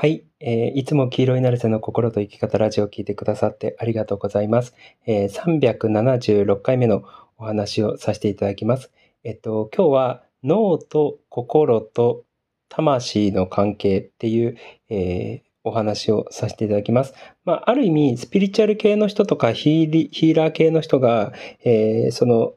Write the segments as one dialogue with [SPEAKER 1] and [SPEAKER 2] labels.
[SPEAKER 1] はい、えー、いつも黄色いナルセの心と生き方ラジオを聞いてくださってありがとうございます。えー、376回目のお話をさせていただきます。えっと、今日は脳と心と魂の関係っていう、えー、お話をさせていただきます。まあ、ある意味、スピリチュアル系の人とかヒーラー系の人が、えー、その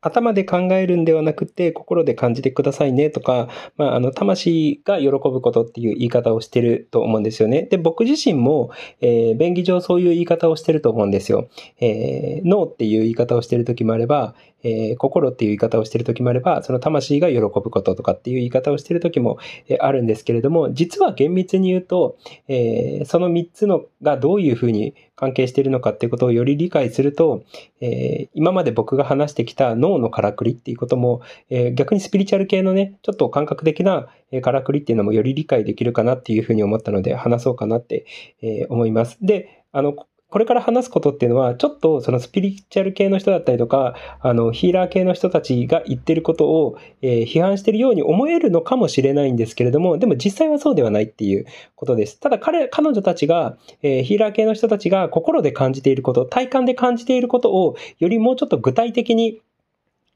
[SPEAKER 1] 頭で考えるんではなくて、心で感じてくださいねとか、まあ、あの、魂が喜ぶことっていう言い方をしてると思うんですよね。で、僕自身も、えー、便宜上そういう言い方をしてると思うんですよ。えー、脳っていう言い方をしてる時もあれば、えー、心っていう言い方をしてる時もあれば、その魂が喜ぶこととかっていう言い方をしてる時も、えあるんですけれども、実は厳密に言うと、えその3つのがどういうふうに関係してるのかっていうことをより理解すると、え今まで僕が話してきた脳脳のからくりっていうことも、え逆にスピリチュアル系のね、ちょっと感覚的なからくりっていうのもより理解できるかなっていうふうに思ったので話そうかなって、え思います。で、あの、これから話すことっていうのは、ちょっとそのスピリチュアル系の人だったりとか、あの、ヒーラー系の人たちが言ってることを、えー、批判してるように思えるのかもしれないんですけれども、でも実際はそうではないっていうことです。ただ彼、彼女たちが、えー、ヒーラー系の人たちが心で感じていること、体感で感じていることを、よりもうちょっと具体的に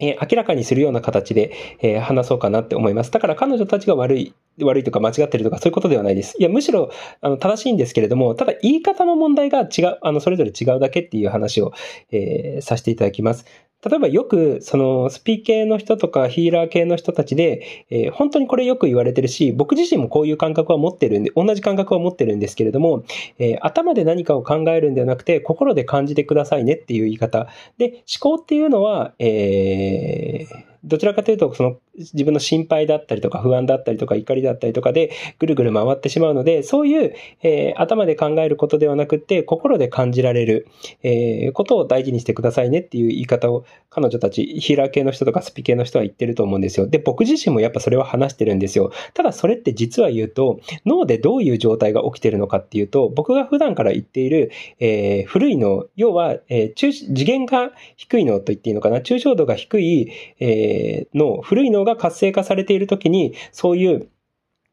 [SPEAKER 1] え、明らかにするような形で、え、話そうかなって思います。だから彼女たちが悪い、悪いとか間違ってるとかそういうことではないです。いや、むしろ、あの、正しいんですけれども、ただ言い方の問題が違う、あの、それぞれ違うだけっていう話を、えー、させていただきます。例えばよく、その、スピ系の人とかヒーラー系の人たちで、えー、本当にこれよく言われてるし、僕自身もこういう感覚は持ってるんで、同じ感覚は持ってるんですけれども、えー、頭で何かを考えるんではなくて、心で感じてくださいねっていう言い方。で、思考っていうのは、えー、どちらかというと、その自分の心配だったりとか不安だったりとか怒りだったりとかでぐるぐる回ってしまうので、そういう、えー、頭で考えることではなくて、心で感じられる、えー、ことを大事にしてくださいねっていう言い方を彼女たち、ヒーラー系の人とかスピ系の人は言ってると思うんですよ。で、僕自身もやっぱそれは話してるんですよ。ただそれって実は言うと、脳でどういう状態が起きてるのかっていうと、僕が普段から言っている、えー、古い脳、要は、えー、次元が低い脳と言っていいのかな、抽象度が低い、えーえ、の古い脳が活性化されているときに、そういう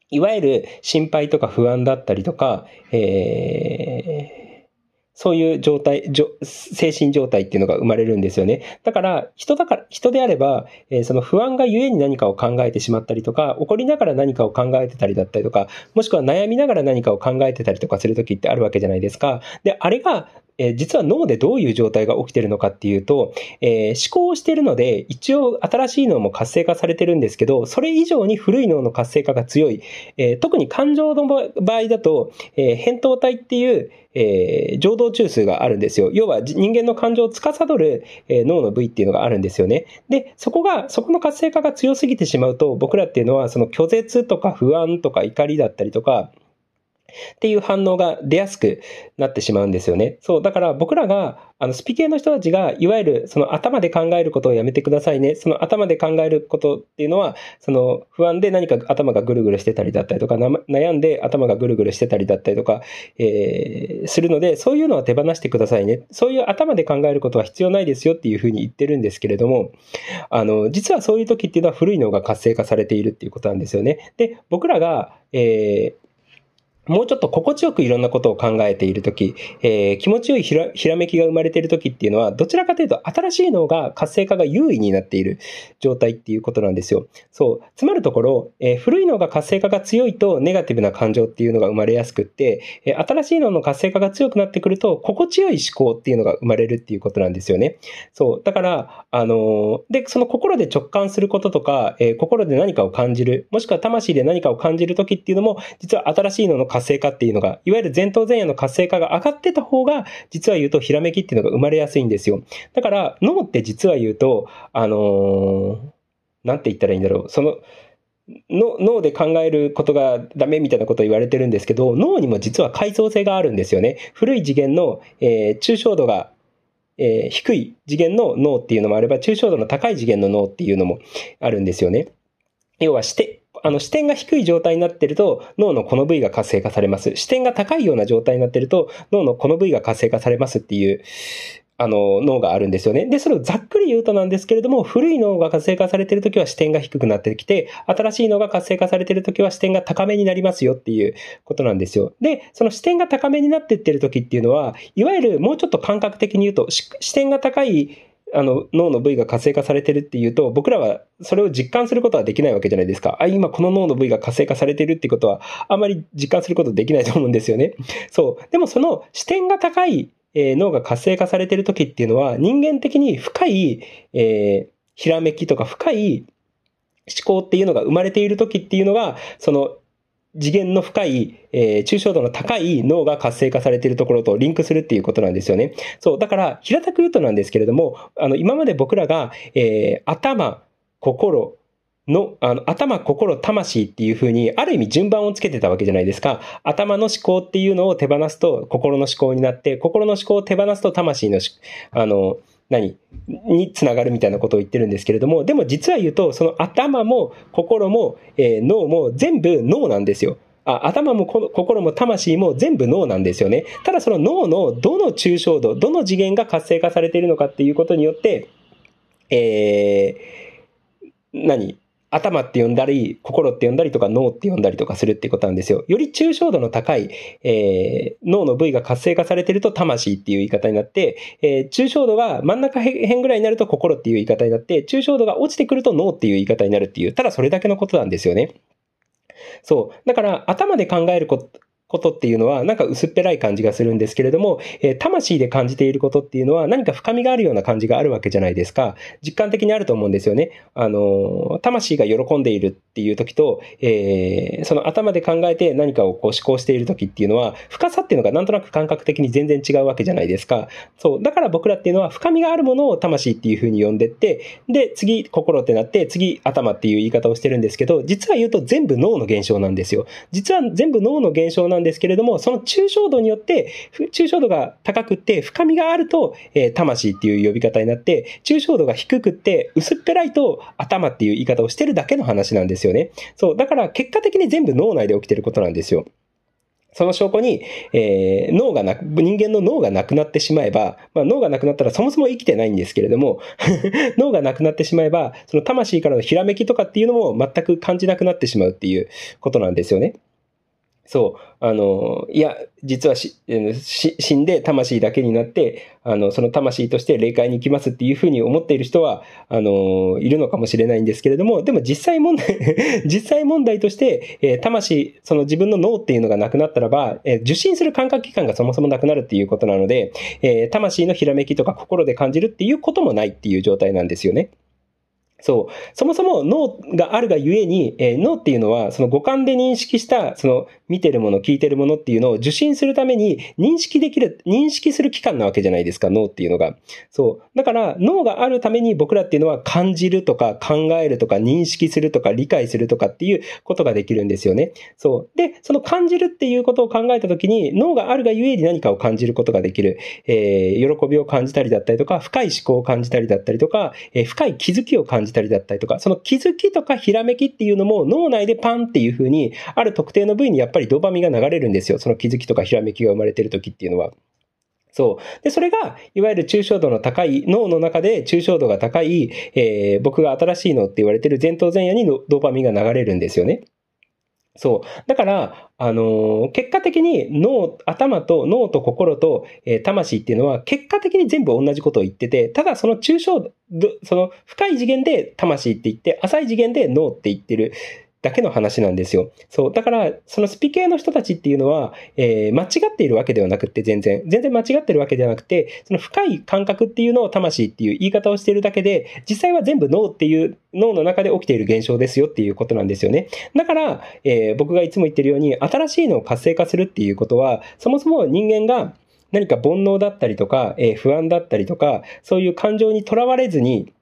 [SPEAKER 1] いわゆる心配とか不安だったりとか、えーそういう状態、精神状態っていうのが生まれるんですよね。だから、人だから、人であれば、えー、その不安がゆえに何かを考えてしまったりとか、怒りながら何かを考えてたりだったりとか、もしくは悩みながら何かを考えてたりとかするときってあるわけじゃないですか。で、あれが、えー、実は脳でどういう状態が起きてるのかっていうと、えー、思考をしているので、一応新しい脳も活性化されてるんですけど、それ以上に古い脳の活性化が強い。えー、特に感情の場合だと、えー、扁桃体っていう、えー、情動中枢があるんですよ。要は人間の感情を司る、えー、脳の部位っていうのがあるんですよね。で、そこが、そこの活性化が強すぎてしまうと、僕らっていうのは、その拒絶とか不安とか怒りだったりとか、っていう反応が出やすくなってしまうんですよね。そう。だから僕らが、あの、スピ系の人たちが、いわゆる、その頭で考えることをやめてくださいね。その頭で考えることっていうのは、その不安で何か頭がぐるぐるしてたりだったりとか、悩んで頭がぐるぐるしてたりだったりとか、えー、するので、そういうのは手放してくださいね。そういう頭で考えることは必要ないですよっていうふうに言ってるんですけれども、あの、実はそういう時っていうのは古いのが活性化されているっていうことなんですよね。で、僕らが、えー、もうちょっと心地よくいろんなことを考えているとき、えー、気持ちよいひらひらめきが生まれているときっていうのは、どちらかというと新しい脳が活性化が優位になっている状態っていうことなんですよ。そう。つまるところ、えー、古い脳が活性化が強いとネガティブな感情っていうのが生まれやすくって、えー、新しい脳の活性化が強くなってくると、心地よい思考っていうのが生まれるっていうことなんですよね。そう。だから、あの、で、その心で直感することとか、え、心で何かを感じる、もしくは魂で何かを感じるときっていうのも、実は新しい脳の活活性化っていうのが、いわゆる前頭前野の活性化が上がってた方が、実は言うとひらめきっていうのが生まれやすいんですよ。だから、脳って実は言うと、あのー、なんて言ったらいいんだろう。その、の脳で考えることがダメみたいなことを言われてるんですけど、脳にも実は階層性があるんですよね。古い次元の、えー、抽象度がえー、低い次元の脳っていうのもあれば、抽象度の高い次元の脳っていうのもあるんですよね。要はして、あの視点が低い状態になってると脳のこの部位が活性化されます。視点が高いような状態になってると脳のこの部位が活性化されますっていう、あの、脳があるんですよね。で、それをざっくり言うとなんですけれども、古い脳が活性化されてるときは視点が低くなってきて、新しい脳が活性化されてるときは視点が高めになりますよっていうことなんですよ。で、その視点が高めになっていってるときっていうのは、いわゆるもうちょっと感覚的に言うと、視点が高いあの、脳の部位が活性化されてるっていうと、僕らはそれを実感することはできないわけじゃないですか。あ、今この脳の部位が活性化されてるってことは、あまり実感することできないと思うんですよね。そう。でもその視点が高いえー、脳が活性化されてる時っていうのは、人間的に深い、えー、ひらめきとか深い思考っていうのが生まれている時っていうのが、その次元の深い、えー、抽象度の高い脳が活性化されているところとリンクするっていうことなんですよね。そう。だから、平たく言うとなんですけれども、あの、今まで僕らが、えー、頭、心、の、あの、頭、心、魂っていうふうに、ある意味順番をつけてたわけじゃないですか。頭の思考っていうのを手放すと心の思考になって、心の思考を手放すと魂の、あの、何？につながるみたいなことを言ってるんですけれども、でも実は言うと、その頭も心も、えー、脳も全部脳なんですよ。あ頭も心も魂も全部脳なんですよね。ただその脳のどの抽象度、どの次元が活性化されているのかっていうことによって、えー、何？頭って呼んだり、心って呼んだりとか脳って呼んだりとかするっていうことなんですよ。より抽象度の高い、えー、脳の部位が活性化されてると魂っていう言い方になって、えー、抽象度が真ん中辺ぐらいになると心っていう言い方になって、抽象度が落ちてくると脳っていう言い方になるっていう、ただそれだけのことなんですよね。そう。だから、頭で考えること、ことっていうのは、なんか薄っぺらい感じがするんですけれども、えー、魂で感じていることっていうのは何か深みがあるような感じがあるわけじゃないですか。実感的にあると思うんですよね。あの、魂が喜んでいるっていう時と、えー、その頭で考えて何かをこう思考している時っていうのは、深さっていうのがなんとなく感覚的に全然違うわけじゃないですか。そう。だから僕らっていうのは深みがあるものを魂っていうふうに呼んでって、で、次心ってなって、次頭っていう言い方をしてるんですけど、実は言うと全部脳の現象なんですよ。実は全部脳の現象なんなんですけれども、その抽象度によって、抽象度が高くて深みがあると、えー、魂っていう呼び方になって、抽象度が低くって薄っぺらいと頭っていう言い方をしてるだけの話なんですよね。そう。だから結果的に全部脳内で起きてることなんですよ。その証拠に、えー、脳がなく、人間の脳がなくなってしまえば、まあ、脳がなくなったらそもそも生きてないんですけれども 脳がなくなってしまえば、その魂からのひらめきとかっていうのも全く感じなくなってしまうっていうことなんですよね。そう。あの、いや、実はし死んで魂だけになって、あの、その魂として霊界に行きますっていうふうに思っている人は、あの、いるのかもしれないんですけれども、でも実際問題 実際問題として、えー、魂、その自分の脳っていうのがなくなったらば、えー、受信する感覚器官がそもそもなくなるっていうことなので、えー、魂のひらめきとか心で感じるっていうこともないっていう状態なんですよね。そう。そもそも脳があるがゆえに、えー、脳っていうのは、その五感で認識した、その見てるもの、聞いてるものっていうのを受信するために認識できる、認識する器官なわけじゃないですか、脳っていうのが。そう。だから、脳があるために僕らっていうのは感じるとか考えるとか認識するとか理解するとかっていうことができるんですよね。そう。で、その感じるっていうことを考えたときに、脳があるがゆえに何かを感じることができる。えー、喜びを感じたりだったりとか、深い思考を感じたりだったりとか、えー、深い気づきを感じたりだったりとか、その気づきとかひらめきっていうのも脳内でパンっていう風に、ある特定の部位にやっぱりぱりドーパミンが流れるんですよ。その気づきとかひらめきが生まれてる時っていうのは。そう。で、それが、いわゆる抽象度の高い、脳の中で抽象度が高い、えー、僕が新しい脳って言われてる前頭前野にドーパミンが流れるんですよね。そう。だから、あのー、結果的に脳、頭と脳と心と、えー、魂っていうのは結果的に全部同じことを言ってて、ただその抽象、その深い次元で魂って言って、浅い次元で脳って言ってるだけの話なんですよ。そう。だから、そのスピ系の人たちっていうのは、えー、間違っているわけではなくて、全然。全然間違ってるわけではなくて、その深い感覚っていうのを魂っていう言い方をしているだけで、実際は全部脳っていう脳の中で起きている現象ですよっていうことなんですよね。だから、えー、僕がいつも言ってるように、新しいのを活性化するっていうことは、そもそも人間が何か煩悩だったりとか、えー、不安だったりとか、そういう感情にとらわれずに、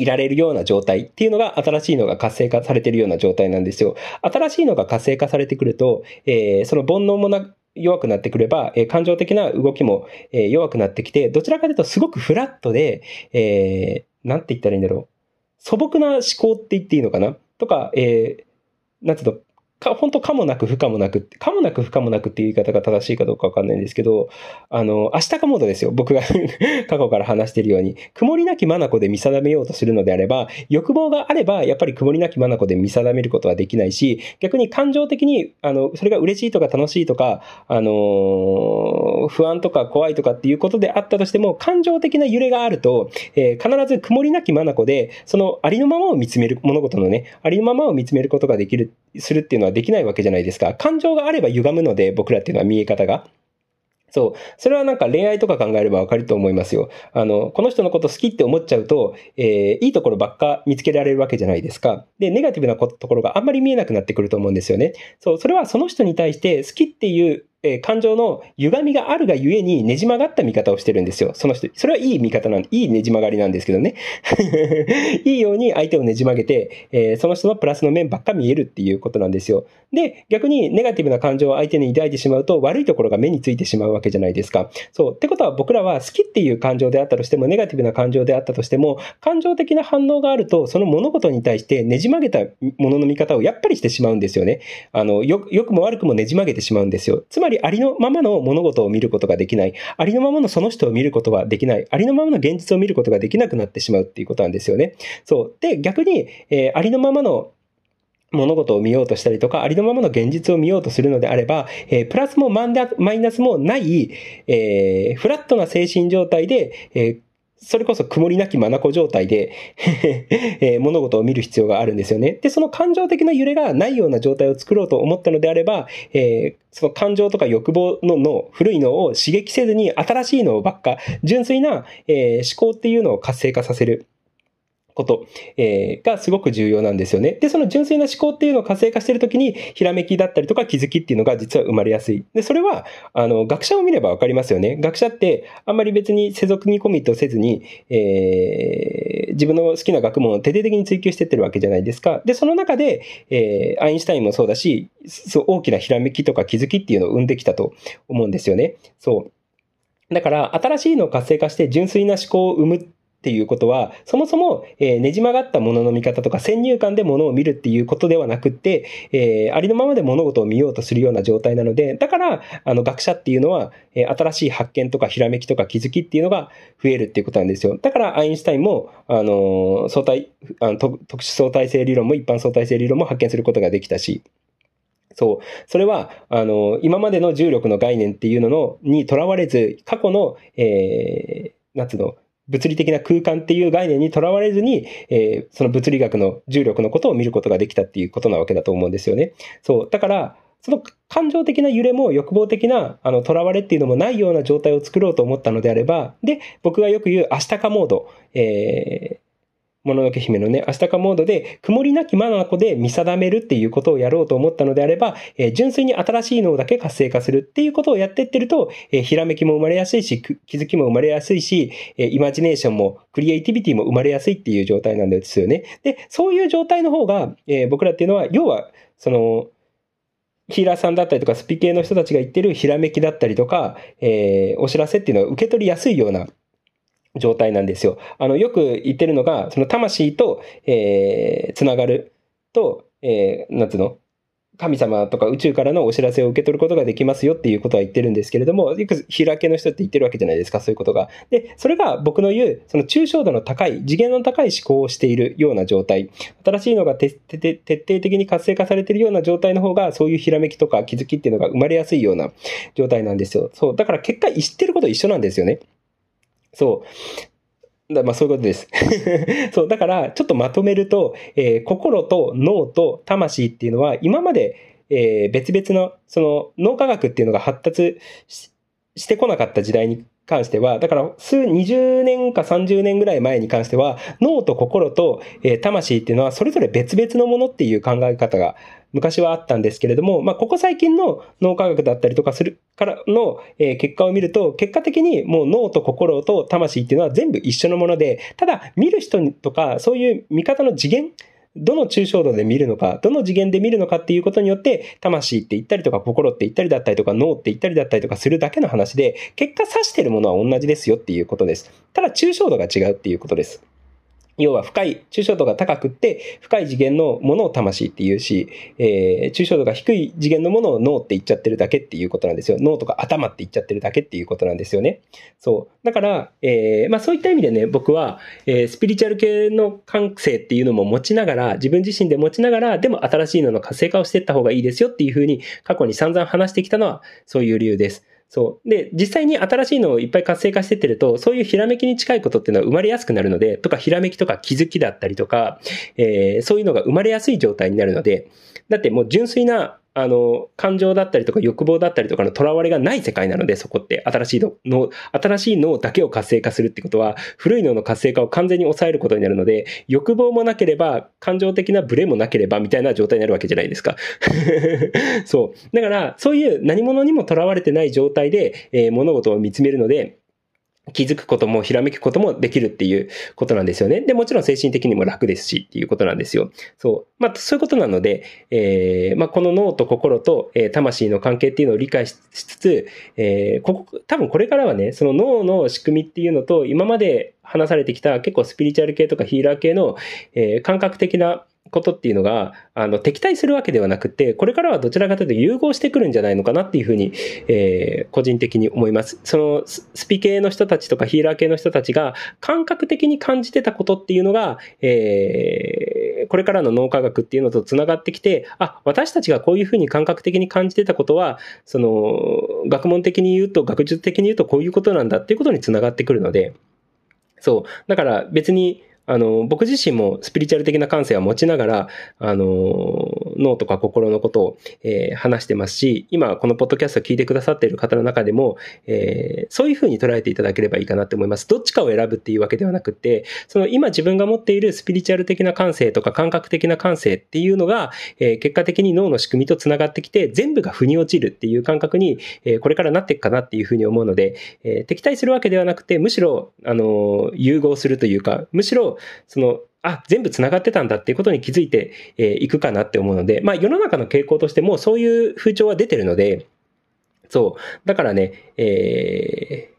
[SPEAKER 1] いられるような状態っていうのが新しいのが活性化されているような状態なんですよ。新しいのが活性化されてくると、えー、その煩悩もな、弱くなってくれば、えー、感情的な動きも、えー、弱くなってきて、どちらかというとすごくフラットで、えー、なんて言ったらいいんだろう。素朴な思考って言っていいのかな？とか、えー、なんつうの、か、本当かもなく不可もなく、かもなく不可もなくっていう言い方が正しいかどうかわかんないんですけど、あの、明日かモードですよ。僕が 過去から話しているように。曇りなき眼で見定めようとするのであれば、欲望があれば、やっぱり曇りなき眼で見定めることはできないし、逆に感情的に、あの、それが嬉しいとか楽しいとか、あの、不安とか怖いとかっていうことであったとしても、感情的な揺れがあると、えー、必ず曇りなき眼で、そのありのままを見つめる、物事のね、ありのままを見つめることができる、するっていうのはできないわけじゃないですか。感情があれば歪むので、僕らっていうのは見え方が。そう。それはなんか恋愛とか考えればわかると思いますよ。あの、この人のこと好きって思っちゃうと、えー、いいところばっか見つけられるわけじゃないですか。で、ネガティブなところがあんまり見えなくなってくると思うんですよね。そう。それはその人に対して好きっていうえー、感情の歪みがあるがゆえにねじ曲がった見方をしてるんですよ。その人。それはいい見方なんで、いいねじ曲がりなんですけどね。いいように相手をねじ曲げて、えー、その人のプラスの面ばっか見えるっていうことなんですよ。で、逆にネガティブな感情を相手に抱いてしまうと悪いところが目についてしまうわけじゃないですか。そう。ってことは僕らは好きっていう感情であったとしても、ネガティブな感情であったとしても、感情的な反応があると、その物事に対してねじ曲げたものの見方をやっぱりしてしまうんですよね。あの、よ、良くも悪くもねじ曲げてしまうんですよ。つまりありのままの物事を見ることができない。ありのままのその人を見ることはできない。ありのままの現実を見ることができなくなってしまうっていうことなんですよね。そう。で、逆に、えー、ありのままの物事を見ようとしたりとか、ありのままの現実を見ようとするのであれば、えー、プラスもマイナスもない、えー、フラットな精神状態で、えーそれこそ曇りなき眼状態で えー、物事を見る必要があるんですよね。で、その感情的な揺れがないような状態を作ろうと思ったのであれば、えー、その感情とか欲望のの、古いのを刺激せずに新しい脳ばっか、純粋な、えー、思考っていうのを活性化させる。こと、えー、がすごく重要なんですよね。で、その純粋な思考っていうのを活性化してるときに、ひらめきだったりとか気づきっていうのが実は生まれやすい。で、それは、あの、学者を見ればわかりますよね。学者って、あんまり別に世俗にコミットせずに、えー、自分の好きな学問を徹底的に追求してってるわけじゃないですか。で、その中で、えー、アインシュタインもそうだし、そう、大きなひらめきとか気づきっていうのを生んできたと思うんですよね。そう。だから、新しいのを活性化して純粋な思考を生むっていうことは、そもそも、えー、ねじ曲がったものの見方とか先入観でものを見るっていうことではなくって、えー、ありのままで物事を見ようとするような状態なので、だから、あの、学者っていうのは、えー、新しい発見とかひらめきとか気づきっていうのが増えるっていうことなんですよ。だから、アインシュタインも、あの、相対、あの特殊相対性理論も一般相対性理論も発見することができたし、そう。それは、あの、今までの重力の概念っていうのの、にとらわれず、過去の、えー、夏の、物理的な空間っていう概念にとらわれずに、えー、その物理学の重力のことを見ることができたっていうことなわけだと思うんですよね。そう。だから、その感情的な揺れも欲望的な、あの、囚われっていうのもないような状態を作ろうと思ったのであれば、で、僕がよく言う明日かモード、えー、ものけ姫のね、明日かモードで、曇りなき眼で見定めるっていうことをやろうと思ったのであれば、えー、純粋に新しい脳だけ活性化するっていうことをやってってると、えー、ひらめきも生まれやすいし、気づきも生まれやすいし、えー、イマジネーションも、クリエイティビティも生まれやすいっていう状態なんですよね。で、そういう状態の方が、えー、僕らっていうのは、要は、その、ヒーラーさんだったりとか、スピ系の人たちが言ってるひらめきだったりとか、えー、お知らせっていうのは受け取りやすいような状態なんですよ。あの、よく言ってるのが、その魂と、えー、つながると、えー、なんつうの？神様とか宇宙からのお知らせを受け取ることができますよっていうことは言ってるんですけれども、よく開けの人って言ってるわけじゃないですか、そういうことが。で、それが僕の言う、その抽象度の高い、次元の高い思考をしているような状態。新しいのが徹底的に活性化されているような状態の方が、そういうひらめきとか気づきっていうのが生まれやすいような状態なんですよ。そう。だから結果、知ってること一緒なんですよね。そう。だまあそういうことです。そう、だから、ちょっとまとめると、えー、心と脳と魂っていうのは、今まで、えー、別々の、その、脳科学っていうのが発達してこなかった時代に関しては、だから数20年か30年ぐらい前に関しては、脳と心と、魂っていうのはそれぞれ別々のものっていう考え方が昔はあったんですけれども、まあ、ここ最近の脳科学だったりとかするからの、結果を見ると、結果的にもう脳と心と魂っていうのは全部一緒のもので、ただ見る人とかそういう見方の次元、どの抽象度で見るのか、どの次元で見るのかっていうことによって、魂って言ったりとか、心って言ったりだったりとか、脳って言ったりだったりとかするだけの話で、結果指してるものは同じですよっていうことです。ただ、抽象度が違うっていうことです。要は深い、抽象度が高くって、深い次元のものを魂って言うし、えー、抽象度が低い次元のものを脳って言っちゃってるだけっていうことなんですよ。脳とか頭って言っちゃってるだけっていうことなんですよね。そう。だから、えー、まあそういった意味でね、僕は、えー、スピリチュアル系の感性っていうのも持ちながら、自分自身で持ちながら、でも新しいのの活性化をしていった方がいいですよっていうふうに、過去に散々話してきたのは、そういう理由です。そう。で、実際に新しいのをいっぱい活性化してってると、そういうひらめきに近いことっていうのは生まれやすくなるので、とか、ひらめきとか気づきだったりとか、えー、そういうのが生まれやすい状態になるので、だってもう純粋なあの、感情だったりとか欲望だったりとかの囚われがない世界なので、そこって新しい脳、新しい脳だけを活性化するってことは、古い脳の活性化を完全に抑えることになるので、欲望もなければ、感情的なブレもなければ、みたいな状態になるわけじゃないですか。そう。だから、そういう何者にも囚われてない状態で、えー、物事を見つめるので、気づくこともひらめくこともできるっていうことなんですよね。で、もちろん精神的にも楽ですしっていうことなんですよ。そう。まあ、そういうことなので、えー、まあ、この脳と心と、えー、魂の関係っていうのを理解しつつ、えー、ここ、多分これからはね、その脳の仕組みっていうのと、今まで話されてきた結構スピリチュアル系とかヒーラー系の、え、感覚的なことっていうのが、あの、敵対するわけではなくて、これからはどちらかというと融合してくるんじゃないのかなっていうふうに、えー、個人的に思います。その、スピ系の人たちとかヒーラー系の人たちが感覚的に感じてたことっていうのが、えー、これからの脳科学っていうのと繋がってきて、あ、私たちがこういうふうに感覚的に感じてたことは、その、学問的に言うと、学術的に言うとこういうことなんだっていうことに繋がってくるので、そう。だから別に、あの、僕自身もスピリチュアル的な感性は持ちながら、あの、脳とか心のことを、えー、話してますし、今このポッドキャストを聞いてくださっている方の中でも、えー、そういうふうに捉えていただければいいかなと思います。どっちかを選ぶっていうわけではなくて、その今自分が持っているスピリチュアル的な感性とか感覚的な感性っていうのが、えー、結果的に脳の仕組みと繋がってきて、全部が腑に落ちるっていう感覚に、え、これからなっていくかなっていうふうに思うので、え、敵対するわけではなくて、むしろ、あの、融合するというか、むしろ、その、あ、全部繋がってたんだっていうことに気づいてい、えー、くかなって思うので、まあ世の中の傾向としてもそういう風潮は出てるので、そう。だからね、えー、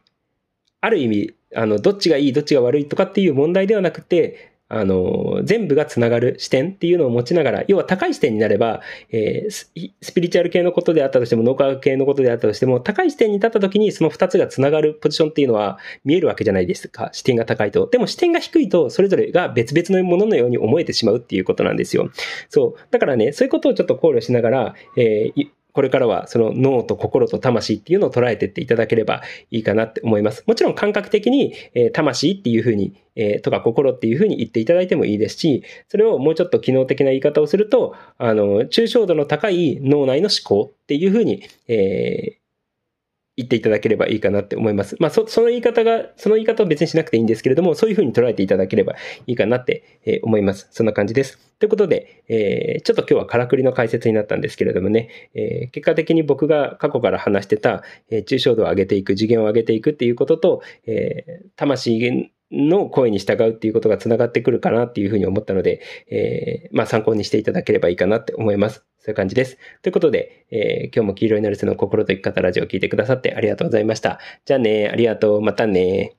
[SPEAKER 1] ある意味、あの、どっちがいい、どっちが悪いとかっていう問題ではなくて、あの、全部がつながる視点っていうのを持ちながら、要は高い視点になれば、えー、スピリチュアル系のことであったとしても、脳科学系のことであったとしても、高い視点に立った時にその二つがつながるポジションっていうのは見えるわけじゃないですか。視点が高いと。でも視点が低いと、それぞれが別々のもののように思えてしまうっていうことなんですよ。そう。だからね、そういうことをちょっと考慮しながら、えー、これからはその脳と心と魂っていうのを捉えていっていただければいいかなって思います。もちろん感覚的に、えー、魂っていうふうに、えー、とか心っていうふうに言っていただいてもいいですし、それをもうちょっと機能的な言い方をすると、あの、抽象度の高い脳内の思考っていうふうに、えー、言っていただければいいかなって思います。まあ、そ、その言い方が、その言い方を別にしなくていいんですけれども、そういうふうに捉えていただければいいかなって、え思います。そんな感じです。ということで、えー、ちょっと今日はからくりの解説になったんですけれどもね、えー、結果的に僕が過去から話してた、えー、抽象度を上げていく、次元を上げていくっていうことと、え、魂の声に従うっていうことが繋がってくるかなっていうふうに思ったので、え、まあ参考にしていただければいいかなって思います。そういう感じです。ということで、えー、今日も黄色いナルセの心と生き方ラジオを聞いてくださってありがとうございました。じゃあね、ありがとう。またね。